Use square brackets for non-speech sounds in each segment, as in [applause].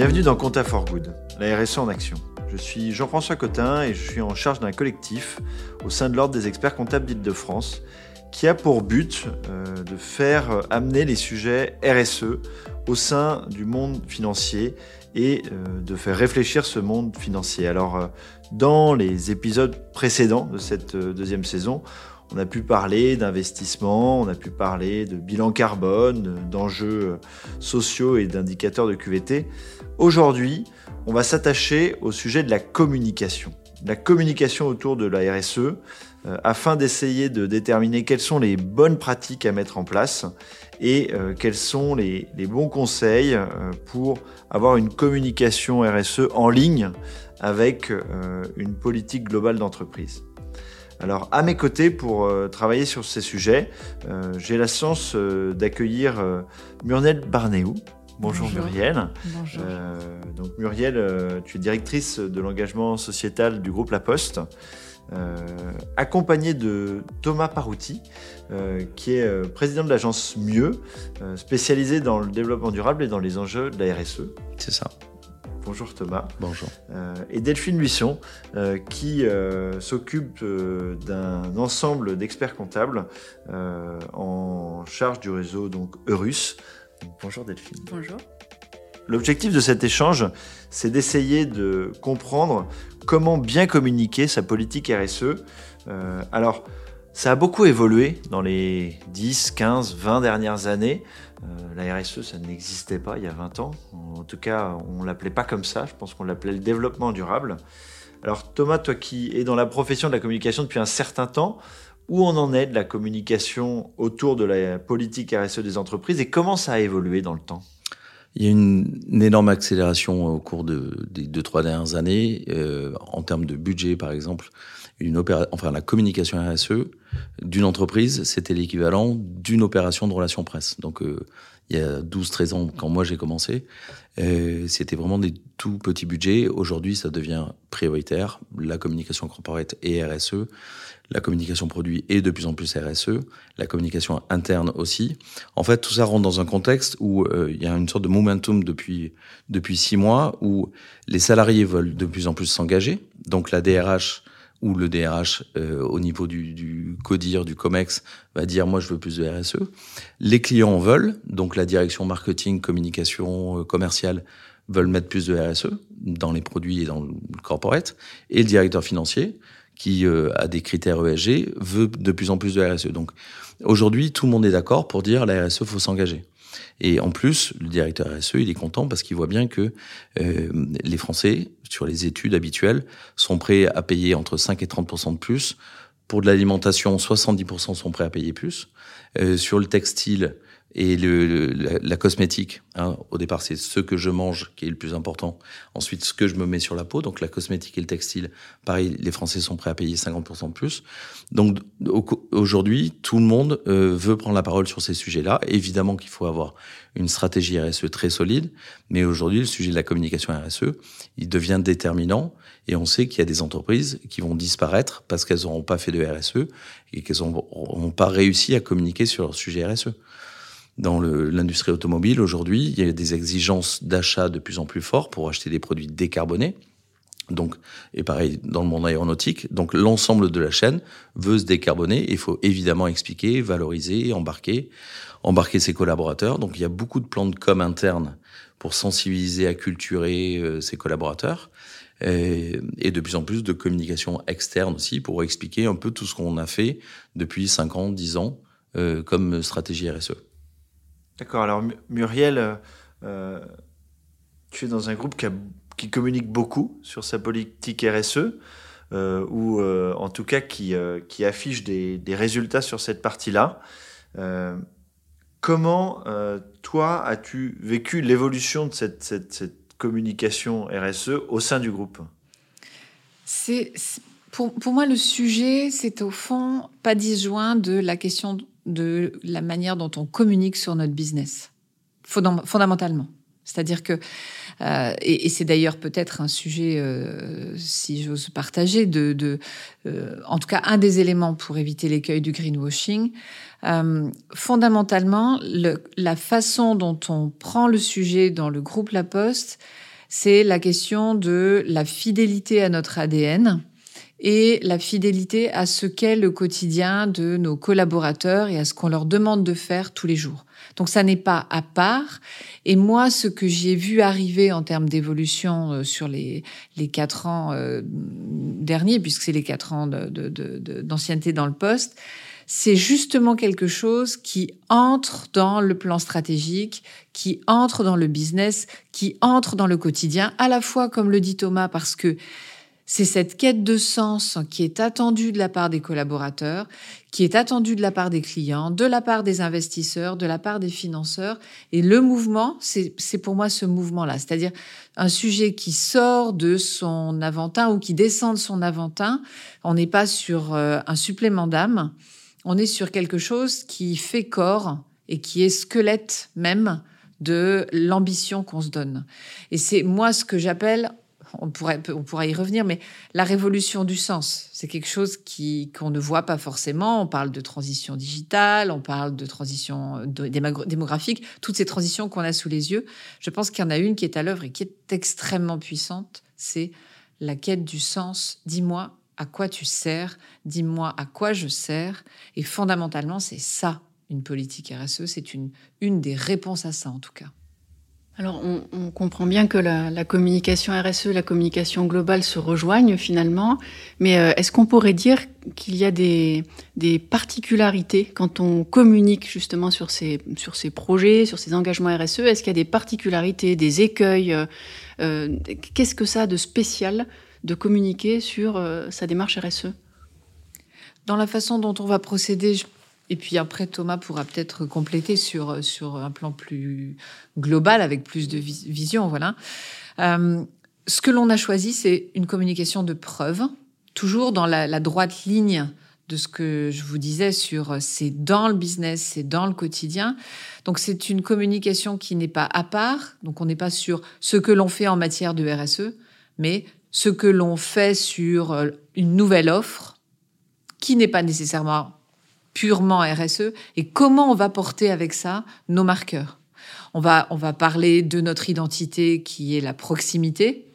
Bienvenue dans Compta for Good, la RSE en action. Je suis Jean-François Cotin et je suis en charge d'un collectif au sein de l'Ordre des experts comptables d'Île-de-France qui a pour but euh, de faire euh, amener les sujets RSE au sein du monde financier et euh, de faire réfléchir ce monde financier. Alors, dans les épisodes précédents de cette deuxième saison, on a pu parler d'investissement, on a pu parler de bilan carbone, d'enjeux sociaux et d'indicateurs de QVT. Aujourd'hui, on va s'attacher au sujet de la communication. La communication autour de la RSE, euh, afin d'essayer de déterminer quelles sont les bonnes pratiques à mettre en place et euh, quels sont les, bons conseils euh, pour avoir une communication RSE en ligne avec une politique globale d'entreprise. Alors, à mes côtés, pour euh, travailler sur ces sujets, euh, j'ai la chance euh, d'accueillir Muriel Barnéou. Bonjour, Muriel. Bonjour. donc Muriel, tu es directrice de l'engagement sociétal du groupe La Poste, accompagnée de Thomas Parouti, qui est président de l'agence Mieux, spécialisée dans le développement durable et dans les enjeux de la RSE. C'est ça. Bonjour Thomas. Bonjour. Euh, et Delphine Buisson, euh, qui euh, s'occupe d'un ensemble d'experts comptables en charge du réseau donc Eurus. Bonjour Delphine. Bonjour. L'objectif de cet échange, c'est d'essayer de comprendre comment bien communiquer sa politique RSE. alors, ça a beaucoup évolué dans les 10, 15, 20 dernières années. Euh, la RSE, ça n'existait pas il y a 20 ans. En tout cas, on l'appelait pas comme ça. Je pense qu'on l'appelait le développement durable. Alors Thomas, toi qui es dans la profession de la communication depuis un certain temps, où en est de la communication autour de la politique RSE des entreprises et comment ça a évolué dans le temps? Il y a une, énorme accélération au cours de, des deux, trois dernières années, euh, en termes de budget, par exemple. Une enfin, la communication RSE d'une entreprise, c'était l'équivalent d'une opération de relations presse. Donc, euh, il y a 12-13 ans, quand moi j'ai commencé, euh, c'était vraiment des tout petits budgets. Aujourd'hui, ça devient prioritaire. La communication corporate et RSE, la communication produit et de plus en plus RSE, la communication interne aussi. En fait, tout ça rentre dans un contexte où euh, il y a une sorte de momentum depuis depuis six mois où les salariés veulent de plus en plus s'engager. Donc la DRH où le DRH, euh, au niveau du, du CODIR, du COMEX, va dire moi je veux plus de RSE. Les clients en veulent, donc la direction marketing, communication, euh, commerciale veulent mettre plus de RSE dans les produits et dans le corporate. Et le directeur financier, qui euh, a des critères ESG, veut de plus en plus de RSE. Donc aujourd'hui, tout le monde est d'accord pour dire la RSE, faut s'engager. Et en plus, le directeur RSE, il est content parce qu'il voit bien que euh, les Français, sur les études habituelles, sont prêts à payer entre 5 et 30% de plus. Pour de l'alimentation, 70% sont prêts à payer plus. Euh, sur le textile, et le, la, cosmétique, hein, au départ, c'est ce que je mange qui est le plus important. Ensuite, ce que je me mets sur la peau, donc la cosmétique et le textile, pareil, les Français sont prêts à payer 50% de plus. Donc aujourd'hui, tout le monde euh, veut prendre la parole sur ces sujets-là. Évidemment qu'il faut avoir une stratégie RSE très solide, mais aujourd'hui, le sujet de la communication RSE, il devient déterminant. Et on sait qu'il y a des entreprises qui vont disparaître parce qu'elles n'auront pas fait de RSE et qu'elles n'ont pas réussi à communiquer sur leur sujet RSE dans l'industrie automobile aujourd'hui, il y a des exigences d'achat de plus en plus fortes pour acheter des produits décarbonés. Donc, et pareil dans le monde aéronautique. Donc, l'ensemble de la chaîne veut se décarboner. Il faut évidemment expliquer, valoriser, embarquer, embarquer ses collaborateurs. Donc, il y a beaucoup de plans de com interne pour sensibiliser, acculturer euh, ses collaborateurs. Et, de plus en plus de communication externe aussi pour expliquer un peu tout ce qu'on a fait depuis 5 ans, 10 ans euh, comme stratégie RSE. D'accord. Alors, Muriel, euh, euh, tu es dans un groupe qui, communique beaucoup sur sa politique RSE, euh, ou en tout cas qui, affiche des, résultats sur cette partie-là. comment, toi, as-tu vécu l'évolution de cette, communication RSE au sein du groupe? C'est pour, pour, moi, le sujet, c'est au fond pas disjoint de la question de la manière dont on communique sur notre business, fondamentalement. C'est-à-dire que, euh, et, c'est d'ailleurs peut-être un sujet, euh, si j'ose partager, de, euh, en tout cas un des éléments pour éviter l'écueil du greenwashing. fondamentalement, la façon dont on prend le sujet dans le groupe La Poste, c'est la question de la fidélité à notre ADN et la fidélité à ce qu'est le quotidien de nos collaborateurs et à ce qu'on leur demande de faire tous les jours. Donc ça n'est pas à part. Et moi, ce que j'ai vu arriver en termes d'évolution euh, sur les, les quatre ans euh, derniers, puisque c'est les quatre ans d'ancienneté dans le poste, c'est justement quelque chose qui entre dans le plan stratégique, qui entre dans le business, qui entre dans le quotidien, à la fois, comme le dit Thomas, parce que c'est cette quête de sens qui est attendue de la part des collaborateurs, qui est attendue de la part des clients, de la part des investisseurs, de la part des financeurs. Et le mouvement, c'est pour moi ce mouvement-là, c'est-à-dire un sujet qui sort de son aventin ou qui descend de son aventin. On n'est pas sur euh, un supplément d'âme, on est sur quelque chose qui fait corps et qui est squelette même de l'ambition qu'on se donne. Et c'est moi ce que j'appelle on pourrait, on y revenir, mais la révolution du sens, c'est quelque chose qui qu'on ne voit pas forcément. On parle de transition digitale, on parle de transition démographique, toutes ces transitions qu'on a sous les yeux. Je pense qu'il y en a une qui est à l'œuvre et qui est extrêmement puissante, c'est la quête du sens. Dis-moi à quoi tu sers, dis-moi à quoi je sers, et fondamentalement, c'est ça une politique RSE, c'est une, une des réponses à ça en tout cas. Alors, on, comprend bien que la, communication RSE, la communication globale se rejoignent finalement, mais euh, est-ce qu'on pourrait dire qu'il y a des, particularités quand on communique justement sur ces, projets, sur ces engagements RSE Est-ce qu'il y a des particularités, des écueils euh, euh, Qu'est-ce que ça a de spécial de communiquer sur sa démarche RSE Dans la façon dont on va procéder, et puis après, Thomas pourra peut-être compléter sur, sur un plan plus global, avec plus de vision. Voilà. Euh, ce que l'on a choisi, c'est une communication de preuve, toujours dans la, droite ligne de ce que je vous disais sur c'est dans le business, c'est dans le quotidien. Donc c'est une communication qui n'est pas à part, donc on n'est pas sur ce que l'on fait en matière de RSE, mais ce que l'on fait sur euh, une nouvelle offre qui n'est pas nécessairement purement RSE et comment on va porter avec ça nos marqueurs? On va, on va parler de notre identité qui est la proximité.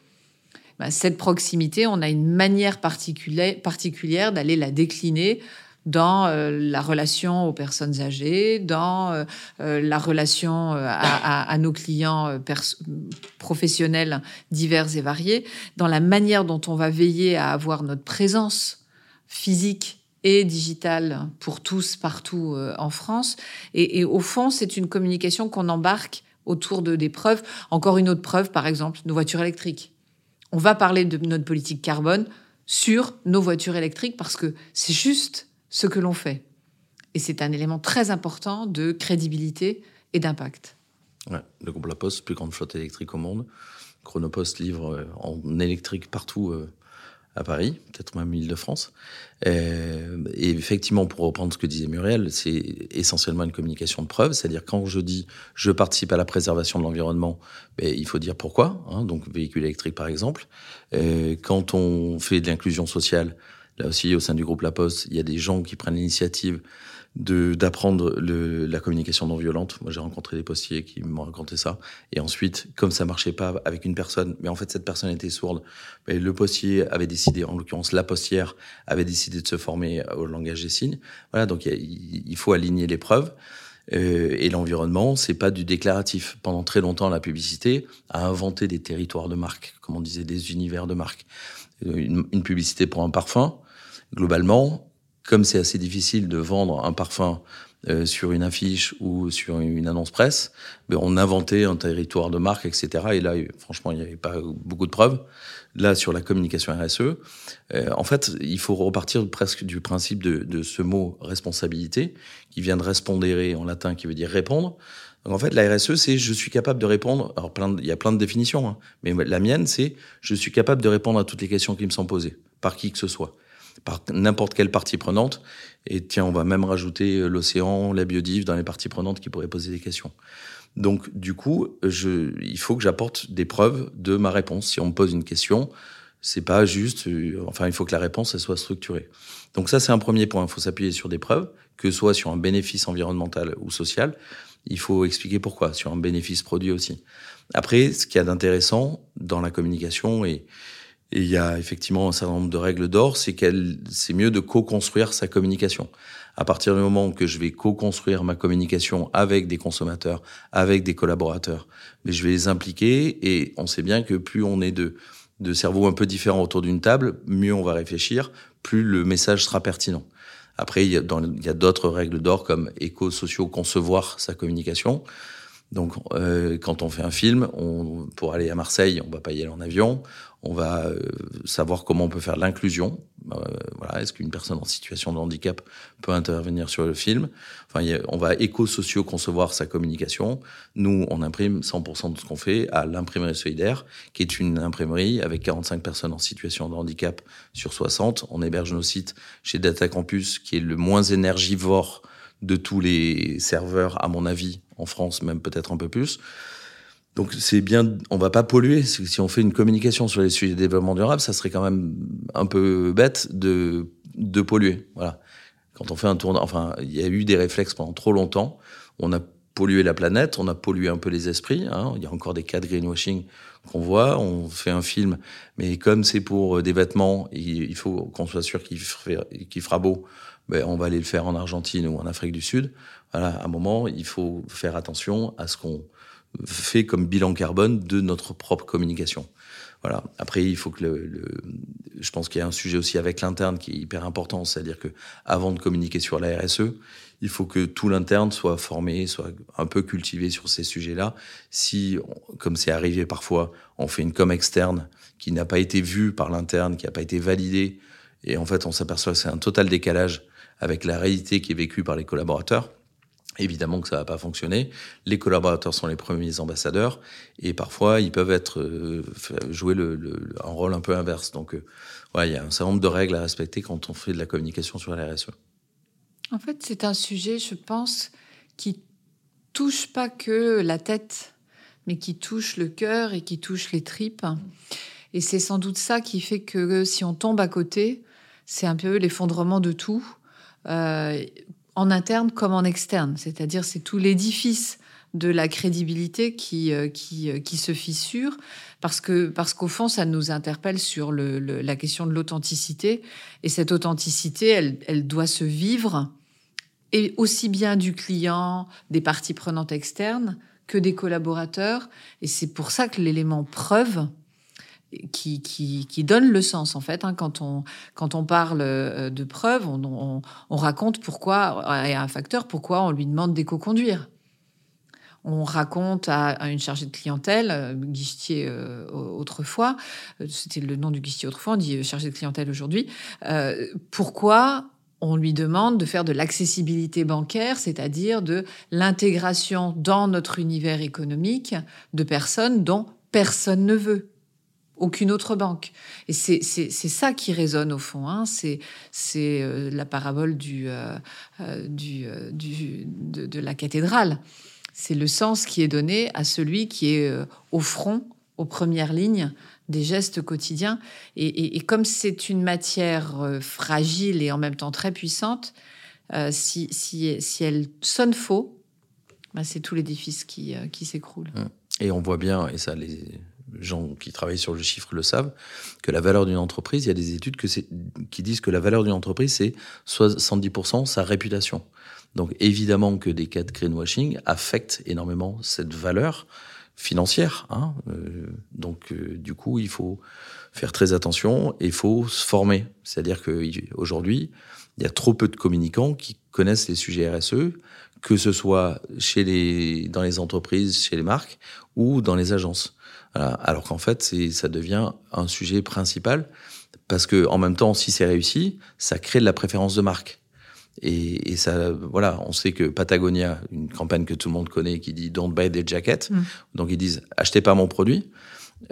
Ben, cette proximité, on a une manière particulière, particulière d'aller la décliner dans euh, la relation aux personnes âgées, dans euh, euh, la relation à, à, nos clients professionnels divers et variés, dans la manière dont on va veiller à avoir notre présence physique et digital pour tous partout euh, en France. Et, au fond, c'est une communication qu'on embarque autour de des preuves. Encore une autre preuve, par exemple, nos voitures électriques. On va parler de notre politique carbone sur nos voitures électriques parce que c'est juste ce que l'on fait. Et c'est un élément très important de crédibilité et d'impact. Ouais, le groupe La Poste, plus grande flotte électrique au monde. Chronopost livre euh, en électrique partout euh, à Paris, peut-être même Île-de-France. Euh, et effectivement, pour reprendre ce que disait Muriel, c'est essentiellement une communication de preuve, c'est-à-dire quand je dis je participe à la préservation de l'environnement, ben, il faut dire pourquoi, hein, donc véhicule électrique par exemple. Euh, quand on fait de l'inclusion sociale, là aussi au sein du groupe La Poste, il y a des gens qui prennent l'initiative d'apprendre la communication non violente. Moi, j'ai rencontré des postiers qui m'ont raconté ça. Et ensuite, comme ça marchait pas avec une personne, mais en fait cette personne était sourde, mais le postier avait décidé, en l'occurrence la postière avait décidé de se former au langage des signes. Voilà, donc il faut aligner les preuves. Euh, et l'environnement, c'est pas du déclaratif. Pendant très longtemps, la publicité a inventé des territoires de marque, comme on disait, des univers de marque. Une, une publicité pour un parfum, globalement, comme c'est assez difficile de vendre un parfum euh, sur une affiche ou sur une annonce presse, ben on inventait un territoire de marque, etc. Et là, franchement, il n'y avait pas beaucoup de preuves. Là, sur la communication RSE, euh, en fait, il faut repartir presque du principe de, de, ce mot responsabilité, qui vient de respondere en latin, qui veut dire répondre. Donc, en fait, la RSE, c'est je suis capable de répondre. Alors, plein il y a plein de définitions, hein, mais la mienne, c'est je suis capable de répondre à toutes les questions qui me sont posées par qui que ce soit par n'importe quelle partie prenante. Et tiens, on va même rajouter euh, l'océan, la biodive dans les parties prenantes qui pourraient poser des questions. Donc, du coup, je, il faut que j'apporte des preuves de ma réponse. Si on me pose une question, c'est pas juste, euh, enfin, il faut que la réponse, elle soit structurée. Donc ça, c'est un premier point. Il faut s'appuyer sur des preuves, que ce soit sur un bénéfice environnemental ou social. Il faut expliquer pourquoi, sur un bénéfice produit aussi. Après, ce qu'il y a d'intéressant dans la communication, et, il y a effectivement un certain nombre de règles d'or, c'est qu'elle, c'est mieux de co-construire sa communication. À partir du moment que je vais co-construire ma communication avec des consommateurs, avec des collaborateurs, mais je vais les impliquer et on sait bien que plus on est de, de cerveaux un peu différents autour d'une table, mieux on va réfléchir, plus le message sera pertinent. Après, il y a, d'autres règles d'or comme éco-sociaux, concevoir sa communication. Donc, euh, quand on fait un film, on, pour aller à Marseille, on va pas y aller en avion. On va euh, savoir comment on peut faire l'inclusion. Euh, voilà, est-ce qu'une personne en situation de handicap peut intervenir sur le film? Enfin, on va éco-socio concevoir sa communication. Nous, on imprime 100% de ce qu'on fait à l'imprimerie solidaire, qui est une imprimerie avec 45 personnes en situation de handicap sur 60. On héberge nos sites chez Data Campus, qui est le moins énergivore de tous les serveurs, à mon avis, en France, même peut-être un peu plus. Donc c'est bien, on va pas polluer. Si on fait une communication sur les sujets de développement durable, ça serait quand même un peu bête de, de polluer. Voilà. Quand on fait un tournoi, enfin, il y a eu des réflexes pendant trop longtemps. On a pollué la planète, on a pollué un peu les esprits. Hein. Il y a encore des cas de greenwashing qu'on voit. On fait un film, mais comme c'est pour des vêtements, il faut qu'on soit sûr qu'il fera beau. Ben, on va aller le faire en Argentine ou en Afrique du Sud. Voilà, à un moment, il faut faire attention à ce qu'on fait comme bilan carbone de notre propre communication. Voilà. Après, il faut que le, je pense qu'il y a un sujet aussi avec l'interne qui est hyper important, c'est-à-dire que avant de communiquer sur la RSE, il faut que tout l'interne soit formé, soit un peu cultivé sur ces sujets-là. Si, comme c'est arrivé parfois, on fait une com externe qui n'a pas été vue par l'interne, qui n'a pas été validée, et en fait, on s'aperçoit que c'est un total décalage avec la réalité qui est vécue par les collaborateurs. Évidemment que ça va pas fonctionner. Les collaborateurs sont les premiers ambassadeurs et parfois ils peuvent être euh, jouer un rôle un peu inverse. Donc, euh, il y a un certain nombre de règles à respecter quand on fait de la communication sur la RSE. En fait, c'est un sujet, je pense, qui touche pas que la tête, mais qui touche le cœur et qui touche les tripes. Et c'est sans doute ça qui fait que si on tombe à côté, c'est un peu l'effondrement de tout. Euh, en interne comme en externe. C'est-à-dire, c'est tout l'édifice de la crédibilité qui, euh, qui, euh, qui se fissure parce que parce qu'au fond ça nous interpelle sur le, la question de l'authenticité et cette authenticité elle, elle doit se vivre et aussi bien du client des parties prenantes externes que des collaborateurs et c'est pour ça que l'élément preuve qui, qui, qui, donne le sens en fait. Hein, quand, on, quand on parle euh, de preuves, on, on, raconte pourquoi, il y a un facteur, pourquoi on lui demande d'éco-conduire. On raconte à, une chargée de clientèle, euh, guichetier euh, autrefois, c'était le nom du guichetier autrefois, on dit chargé de clientèle aujourd'hui, pourquoi on lui demande de faire de l'accessibilité bancaire, c'est-à-dire de l'intégration dans notre univers économique de personnes dont personne ne veut aucune autre banque. Et c'est ça qui résonne au fond. Hein. C'est euh, la parabole du, euh, euh, du, du de, la cathédrale. C'est le sens qui est donné à celui qui est au front, aux premières lignes des gestes quotidiens. Et, et, comme c'est une matière fragile et en même temps très puissante, si, si, si, elle sonne faux, ben c'est tout l'édifice qui, qui s'écroule. Mmh. Et on voit bien, et ça, les, gens qui travaillent sur le chiffre le savent, que la valeur d'une entreprise, il y a des études que qui disent que la valeur d'une entreprise, c'est 70% sa réputation. Donc évidemment que des cas de greenwashing affectent énormément cette valeur financière. Hein. Euh, donc euh, du coup, il faut faire très attention et il faut se former. C'est-à-dire qu'aujourd'hui, il y a trop peu de communicants qui connaissent les sujets RSE, que ce soit chez les, dans les entreprises, chez les marques ou dans les agences. Alors qu'en fait, ça devient un sujet principal parce que en même temps, si c'est réussi, ça crée de la préférence de marque. Et, ça, voilà, on sait que Patagonia, une campagne que tout le monde connaît, qui dit "Don't buy des jackets", mm. donc ils disent "Achetez pas mon produit".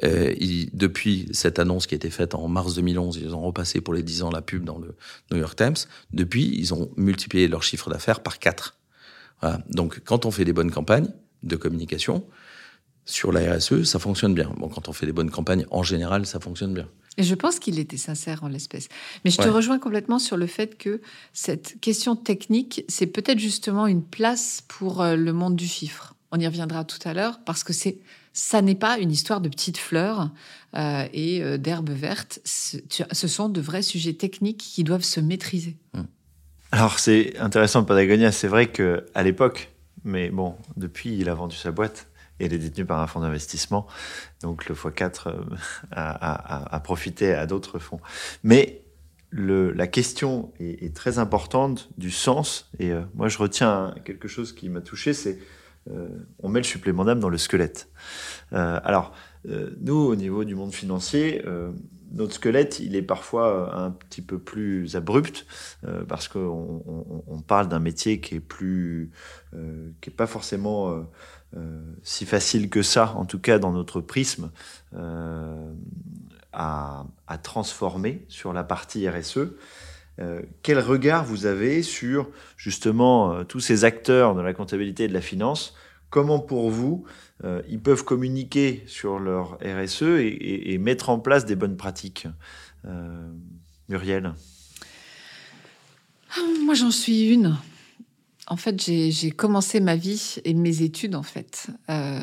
Euh, depuis cette annonce qui a été faite en mars 2011, ils ont repassé pour les 10 ans la pub dans le New York Times. Depuis, ils ont multiplié leur chiffre d'affaires par 4. Voilà. Donc, quand on fait des bonnes campagnes de communication, sur la RSE, ça fonctionne bien. Bon, quand on fait des bonnes campagnes, en général, ça fonctionne bien. Et je pense qu'il était sincère en l'espèce. Mais je te rejoins complètement sur le fait que cette question technique, c'est peut-être justement une place pour euh, le monde du chiffre. On y reviendra tout à l'heure parce que c'est ça n'est pas une histoire de petites fleurs euh, et euh, d'herbes vertes. Ce, sont de vrais sujets techniques qui doivent se maîtriser. Mmh. Alors c'est intéressant Patagonia, c'est vrai que à l'époque, mais bon, depuis il a vendu sa boîte et elle est détenue par un fonds d'investissement, donc le x4 euh, [laughs] a, profité à d'autres fonds. Mais la question est, très importante du sens et euh, moi je retiens quelque chose qui m'a touché, c'est euh, on met le supplément d'âme dans le squelette. Euh, alors nous au niveau du monde financier notre squelette, il est parfois un petit peu plus abrupt parce qu'on on, on parle d'un métier qui est plus, qui est pas forcément si facile que ça, en tout cas dans notre prisme, euh, à, transformer sur la partie RSE. quel regard vous avez sur justement tous ces acteurs de la comptabilité et de la finance? Comment pour vous euh, ils peuvent communiquer sur leur RSE et, et, et, mettre en place des bonnes pratiques? Euh, Muriel? Ah, Moi, j'en suis une. En fait, j'ai commencé ma vie et mes études, en fait, euh,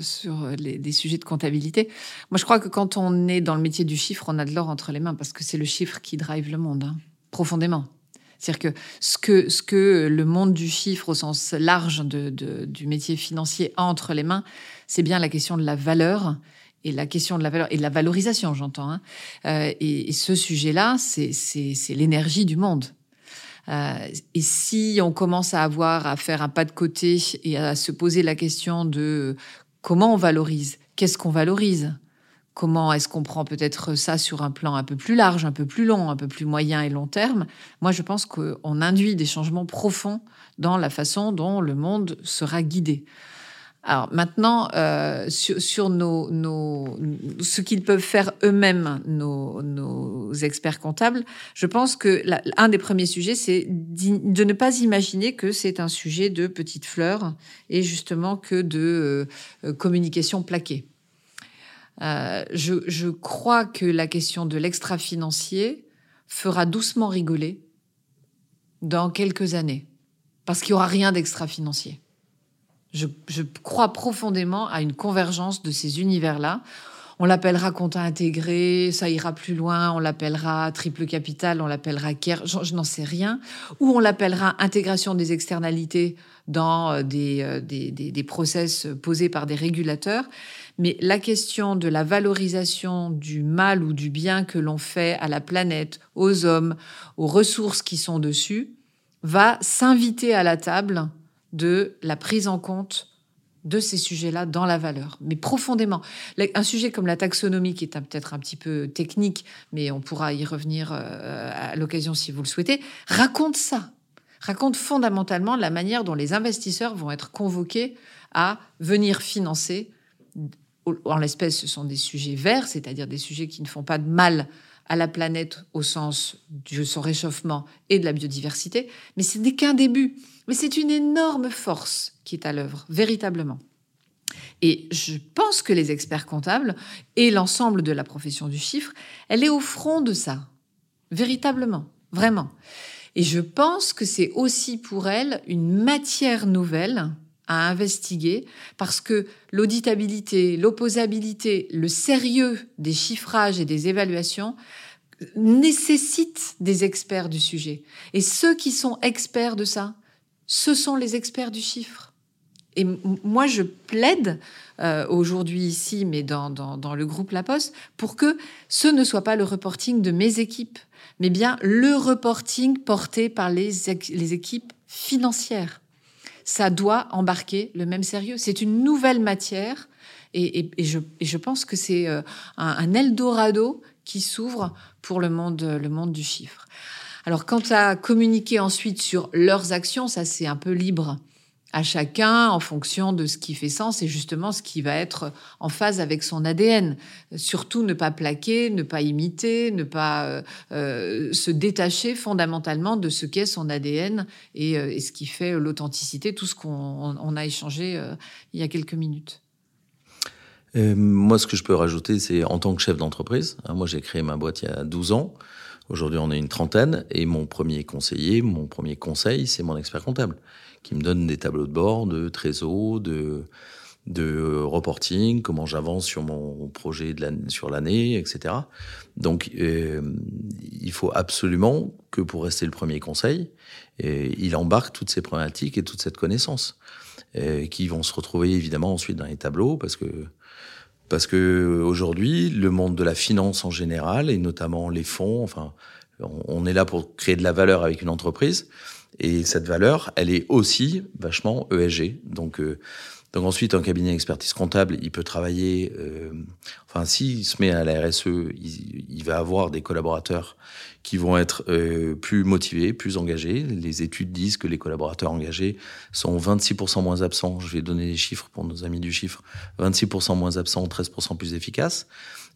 sur les, des sujets de comptabilité. Moi, je crois que quand on est dans le métier du chiffre, on a de l'or entre les mains parce que c'est le chiffre qui drive le monde, hein, profondément. C'est-à-dire que ce, que ce que le monde du chiffre au sens large de, du métier financier a entre les mains, c'est bien la question de la valeur et la question de la valeur et de la valorisation, j'entends. Hein. Euh, et, et, ce sujet-là, c'est l'énergie du monde. Euh, et si on commence à avoir à faire un pas de côté et à se poser la question de comment on valorise, qu'est-ce qu'on valorise, Comment est-ce qu'on prend peut-être ça sur un plan un peu plus large, un peu plus long, un peu plus moyen et long terme? Moi, je pense qu'on induit des changements profonds dans la façon dont le monde sera guidé. Alors maintenant, euh, sur, sur nos, nos, ce qu'ils peuvent faire eux-mêmes, nos, nos, experts comptables, je pense que la, un des premiers sujets, c'est de ne pas imaginer que c'est un sujet de petites fleurs et justement que de euh, communication plaquée. Euh, je, je, crois que la question de l'extra-financier fera doucement rigoler dans quelques années, parce qu'il n'y aura rien d'extra-financier. Je, crois profondément à une convergence de ces univers-là. On l'appellera compte intégré, ça ira plus loin, on l'appellera triple capital, on l'appellera care, je, je n'en sais rien, ou on l'appellera intégration des externalités dans euh, des, euh, des, des, des process posés par des régulateurs. Mais la question de la valorisation du mal ou du bien que l'on fait à la planète, aux hommes, aux ressources qui sont dessus, va s'inviter à la table de la prise en compte de ces sujets-là dans la valeur, mais profondément. Un sujet comme la taxonomie, qui est peut-être un petit peu technique, mais on pourra y revenir euh, à l'occasion si vous le souhaitez, raconte ça, raconte fondamentalement la manière dont les investisseurs vont être convoqués à venir financer en l'espèce, ce sont des sujets verts, c'est-à-dire des sujets qui ne font pas de mal à la planète au sens de son réchauffement et de la biodiversité, mais ce n'est qu'un début. Mais c'est une énorme force qui est à l'œuvre, véritablement. Et je pense que les experts comptables et l'ensemble de la profession du chiffre, elle est au front de ça, véritablement, vraiment. Et je pense que c'est aussi pour elle une matière nouvelle à investiguer parce que l'auditabilité, l'opposabilité, le sérieux des chiffrages et des évaluations nécessitent des experts du sujet. Et ceux qui sont experts de ça, ce sont les experts du chiffre. Et moi, je plaide euh, aujourd'hui ici, mais dans, dans, dans, le groupe La Poste, pour que ce ne soit pas le reporting de mes équipes, mais bien le reporting porté par les, les équipes financières ça doit embarquer le même sérieux. C'est une nouvelle matière et, je, pense que c'est euh, un, un, Eldorado qui s'ouvre pour le monde, le monde du chiffre. Alors, quant à communiquer ensuite sur leurs actions, ça c'est un peu libre à chacun en fonction de ce qui fait sens et justement ce qui va être en phase avec son ADN. Surtout ne pas plaquer, ne pas imiter, ne pas euh, euh, se détacher fondamentalement de ce qu'est son ADN et, euh, et ce qui fait l'authenticité, tout ce qu'on on a échangé il y a quelques minutes. Moi, ce que je peux rajouter, c'est en tant que chef d'entreprise. Hein, moi, j'ai créé ma boîte il y a 12 ans. Aujourd'hui, on est une trentaine et mon premier conseiller, mon premier conseil, c'est mon expert comptable qui me donne des tableaux de bord, de trésor, de, de reporting, comment j'avance sur mon projet de sur l'année, etc. Donc, euh, il faut absolument que pour rester le premier conseil, euh, il embarque toutes ces problématiques et toute cette connaissance, euh, qui vont se retrouver évidemment ensuite dans les tableaux, parce que parce que aujourd'hui, le monde de la finance en général, et notamment les fonds, enfin, on est là pour créer de la valeur avec une entreprise, et cette valeur, elle est aussi vachement ESG. Donc euh, donc ensuite, un cabinet d'expertise comptable, il peut travailler. Euh, enfin, s'il se met à la RSE, il, va avoir des collaborateurs qui vont être euh, plus motivés, plus engagés. Les études disent que les collaborateurs engagés sont 26% moins absents. Je vais donner les chiffres pour nos amis du chiffre. 26% moins absents, 13% plus efficaces.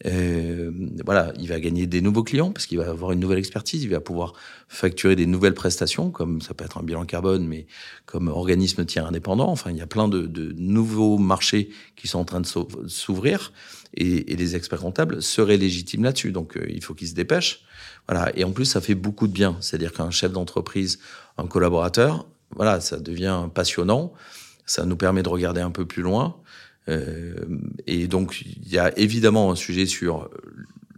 Euh, voilà, il va gagner des nouveaux clients parce qu'il va avoir une nouvelle expertise, il va pouvoir facturer des nouvelles prestations, comme ça peut être un bilan carbone, mais comme organisme tiers indépendant. Enfin, il y a plein de, de nouveaux marchés qui sont en train de s'ouvrir et, et, les experts comptables seraient légitimes là-dessus. Donc, euh, il faut qu'ils se dépêchent. Voilà. Et en plus, ça fait beaucoup de bien. C'est-à-dire qu'un chef d'entreprise, un collaborateur, voilà, ça devient passionnant. Ça nous permet de regarder un peu plus loin. Euh, et donc, il y a évidemment un sujet sur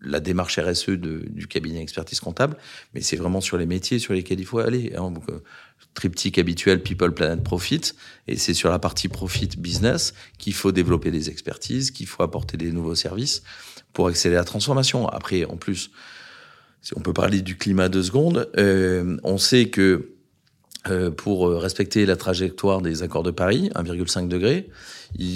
la démarche RSE du cabinet expertise comptable, mais c'est vraiment sur les métiers sur lesquels il faut aller. Hein. Euh, triptyque habituel People, Planet, Profit, et c'est sur la partie Profit Business qu'il faut développer des expertises, qu'il faut apporter des nouveaux services pour accélérer la transformation. Après, en plus, si on peut parler du climat deux secondes, euh, on sait que euh, pour respecter la trajectoire des accords de Paris, 1,5 degré,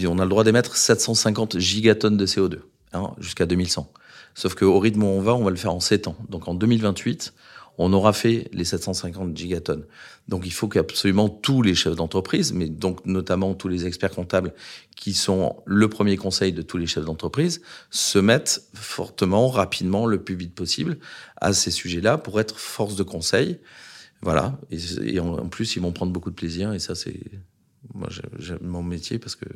on a le droit d'émettre 750 gigatonnes de CO2 hein, jusqu'à 2100. Sauf qu'au rythme où on va, on va le faire en 7 ans. Donc en 2028, on aura fait les 750 gigatonnes. Donc il faut qu'absolument tous les chefs d'entreprise, mais donc notamment tous les experts comptables qui sont le premier conseil de tous les chefs d'entreprise, se mettent fortement, rapidement, le plus vite possible à ces sujets-là pour être force de conseil voilà. Et, en, plus, ils vont prendre beaucoup de plaisir. Et ça, c'est. Moi, j'aime mon métier parce que,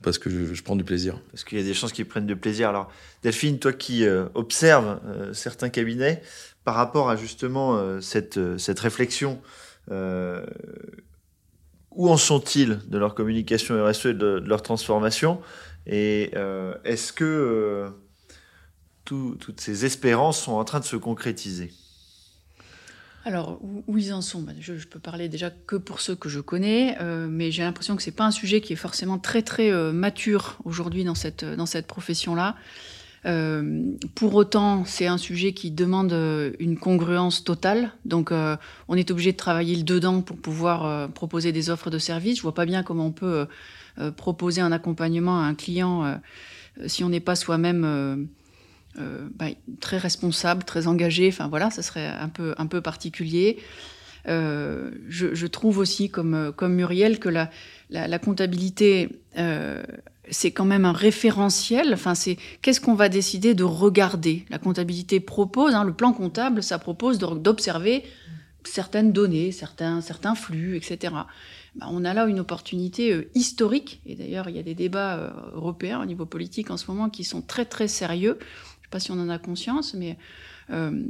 parce que je, prends du plaisir. Parce qu'il y a des chances qu'ils prennent du plaisir. Alors, Delphine, toi qui euh, observes euh, certains cabinets, par rapport à justement euh, cette, cette réflexion, où en sont-ils de leur communication RSE et de, leur transformation? Et est-ce que toutes ces espérances sont en train de se concrétiser? Alors, où, ils en sont? Bah, je, peux parler déjà que pour ceux que je connais, euh, mais j'ai l'impression que c'est pas un sujet qui est forcément très très euh, mature aujourd'hui dans cette, dans cette profession-là. Euh, pour autant, c'est un sujet qui demande une congruence totale. Donc, on est obligé de travailler le dedans pour pouvoir proposer des offres de services. Je vois pas bien comment on peut proposer un accompagnement à un client si on n'est pas soi-même euh, bah, très responsable, très engagé. Enfin voilà, ça serait un peu, un peu particulier. Euh, je, je, trouve aussi, comme, comme Muriel, que la, la, la comptabilité, euh, c'est quand même un référentiel. Enfin, c'est qu'est-ce qu'on va décider de regarder? La comptabilité propose, hein, le plan comptable, ça propose d'observer certaines données, certains, certains flux, etc. Bah, on a là une opportunité euh, historique, et d'ailleurs il y a des débats euh, européens au niveau politique en ce moment qui sont très très sérieux pas si on en a conscience, mais euh,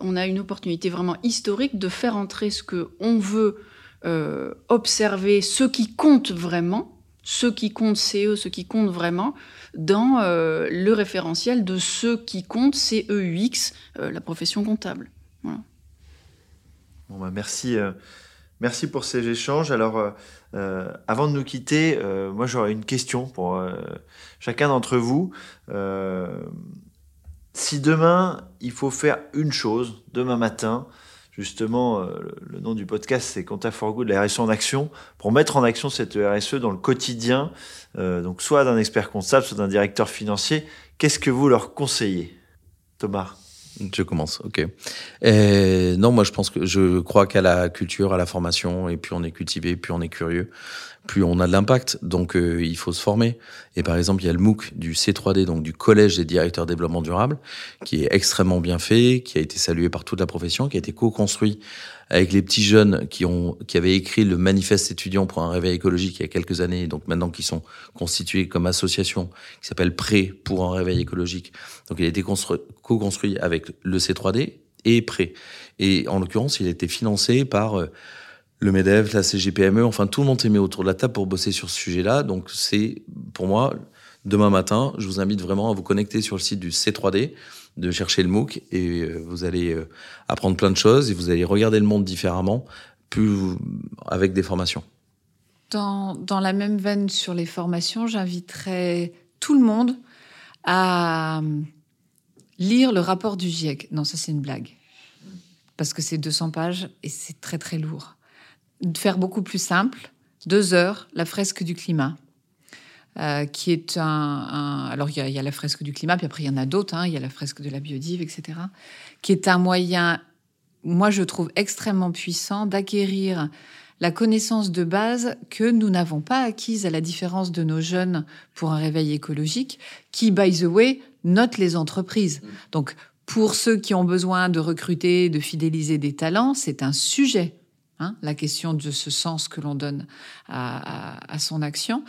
on a une opportunité vraiment historique de faire entrer ce que on veut euh, observer, ce qui compte vraiment, ce qui compte CE, ce qui compte vraiment, dans euh, le référentiel de ce qui compte CEUX, la profession comptable. Bon bah merci, merci pour ces échanges. Alors, avant de nous quitter, moi j'aurais une question pour chacun d'entre vous si demain, il faut faire une chose, demain matin, justement, euh, le nom du podcast, c'est Compta for Good, la RSE en action, pour mettre en action cette RSE dans le quotidien, euh, donc soit d'un expert comptable, soit d'un directeur financier, qu'est-ce que vous leur conseillez? Thomas? Je commence, ok. Non, moi je pense que je crois qu'à la culture, à la formation, et puis on est cultivé, puis on est curieux plus on a de l'impact. Donc euh, il faut se former. Et par exemple, il y a le MOOC du C3D, donc du Collège des directeurs développement durable, qui est extrêmement bien fait, qui a été salué par toute la profession, qui a été co-construit avec les petits jeunes qui ont qui avaient écrit le manifeste étudiant pour un réveil écologique il y a quelques années, donc maintenant qui sont constitués comme association, qui s'appelle Pré pour un réveil écologique. Donc il a été co-construit avec le C3D et Pré. Et en l'occurrence, il a été financé par euh, le MEDEF, la CGPME, enfin tout le monde s'est mis autour de la table pour bosser sur ce sujet-là. Donc c'est pour moi, demain matin, je vous invite vraiment à vous connecter sur le site du C3D, de chercher le MOOC et euh, vous allez euh, apprendre plein de choses et vous allez regarder le monde différemment, plus avec des formations. Dans, dans la même veine sur les formations, j'inviterai tout le monde à lire le rapport du GIEC. Non, ça c'est une blague. Parce que c'est 200 pages et c'est très très lourd. Faire beaucoup plus simple, deux heures, la fresque du climat. Euh, qui est un, alors il y, a, la fresque du climat, puis après il y en a d'autres, hein. il y a la fresque de la biodive, etc., qui est un moyen, moi je trouve extrêmement puissant d'acquérir la connaissance de base que nous n'avons pas acquise à la différence de nos jeunes pour un réveil écologique, qui, by the way, notent les entreprises. Donc, pour ceux qui ont besoin de recruter, de fidéliser des talents, c'est un sujet, hein, la question de ce sens que l'on donne à, son action.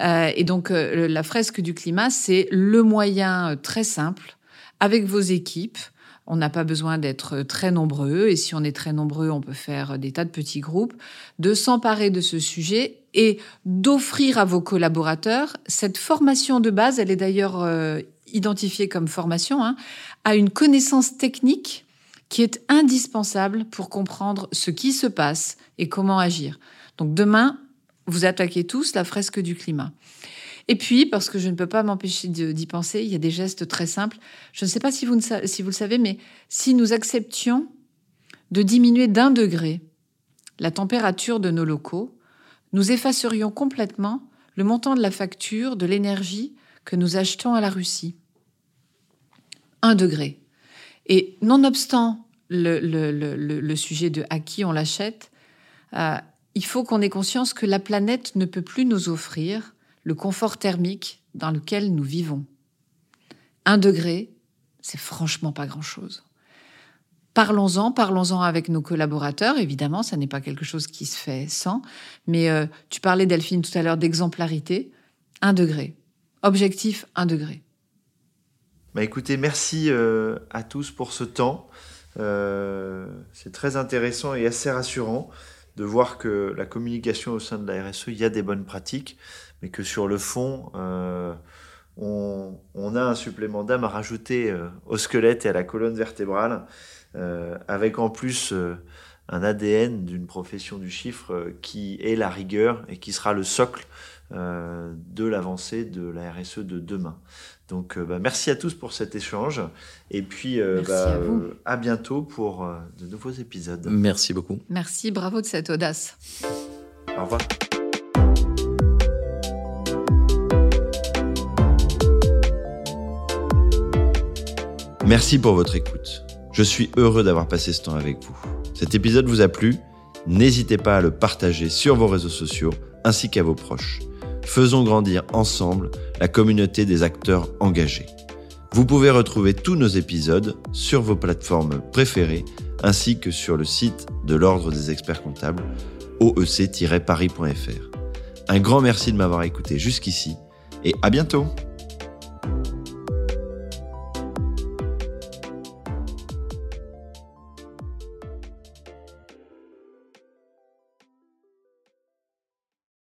Euh, et donc, euh, la fresque du climat, c'est le moyen très simple, avec vos équipes, on n'a pas besoin d'être très nombreux, et si on est très nombreux, on peut faire des tas de petits groupes, de s'emparer de ce sujet et d'offrir à vos collaborateurs cette formation de base, elle est d'ailleurs euh, identifiée comme formation, hein, à une connaissance technique qui est indispensable pour comprendre ce qui se passe et comment agir. Donc demain, vous attaquez tous la fresque du climat. Et puis, parce que je ne peux pas m'empêcher d'y penser, il y a des gestes très simples. Je ne sais pas si vous, le savez, mais si nous acceptions de diminuer d'un degré la température de nos locaux, nous effacerions complètement le montant de la facture de l'énergie que nous achetons à la Russie. Un degré. Et nonobstant le, le, sujet de à qui on l'achète, euh, il faut qu'on ait conscience que la planète ne peut plus nous offrir le confort thermique dans lequel nous vivons. Un degré, c'est franchement pas grand-chose. Parlons-en, parlons-en avec nos collaborateurs. Évidemment, ça n'est pas quelque chose qui se fait sans. Mais euh, tu parlais, Delphine, tout à l'heure d'exemplarité. Un degré. Objectif, un degré. Bah écoutez, merci euh, à tous pour ce temps. Euh, c'est très intéressant et assez rassurant de voir que la communication au sein de la RSE, il y a des bonnes pratiques mais que sur le fond, euh, on, a un supplément d'âme à rajouter euh, au squelette et à la colonne vertébrale, euh, avec en plus un ADN d'une profession du chiffre qui est la rigueur et qui sera le socle de l'avancée de la RSE de demain. Donc bah, merci à tous pour cet échange et puis bah, à, bientôt pour de nouveaux épisodes. Merci beaucoup. Merci, bravo de cette audace. Au revoir. Merci pour votre écoute. Je suis heureux d'avoir passé ce temps avec vous. Cet épisode vous a plu? N'hésitez pas à le partager sur vos réseaux sociaux ainsi qu'à vos proches. Faisons grandir ensemble la communauté des acteurs engagés. Vous pouvez retrouver tous nos épisodes sur vos plateformes préférées ainsi que sur le site de l'Ordre des experts comptables oec-paris.fr. Un grand merci de m'avoir écouté jusqu'ici et à bientôt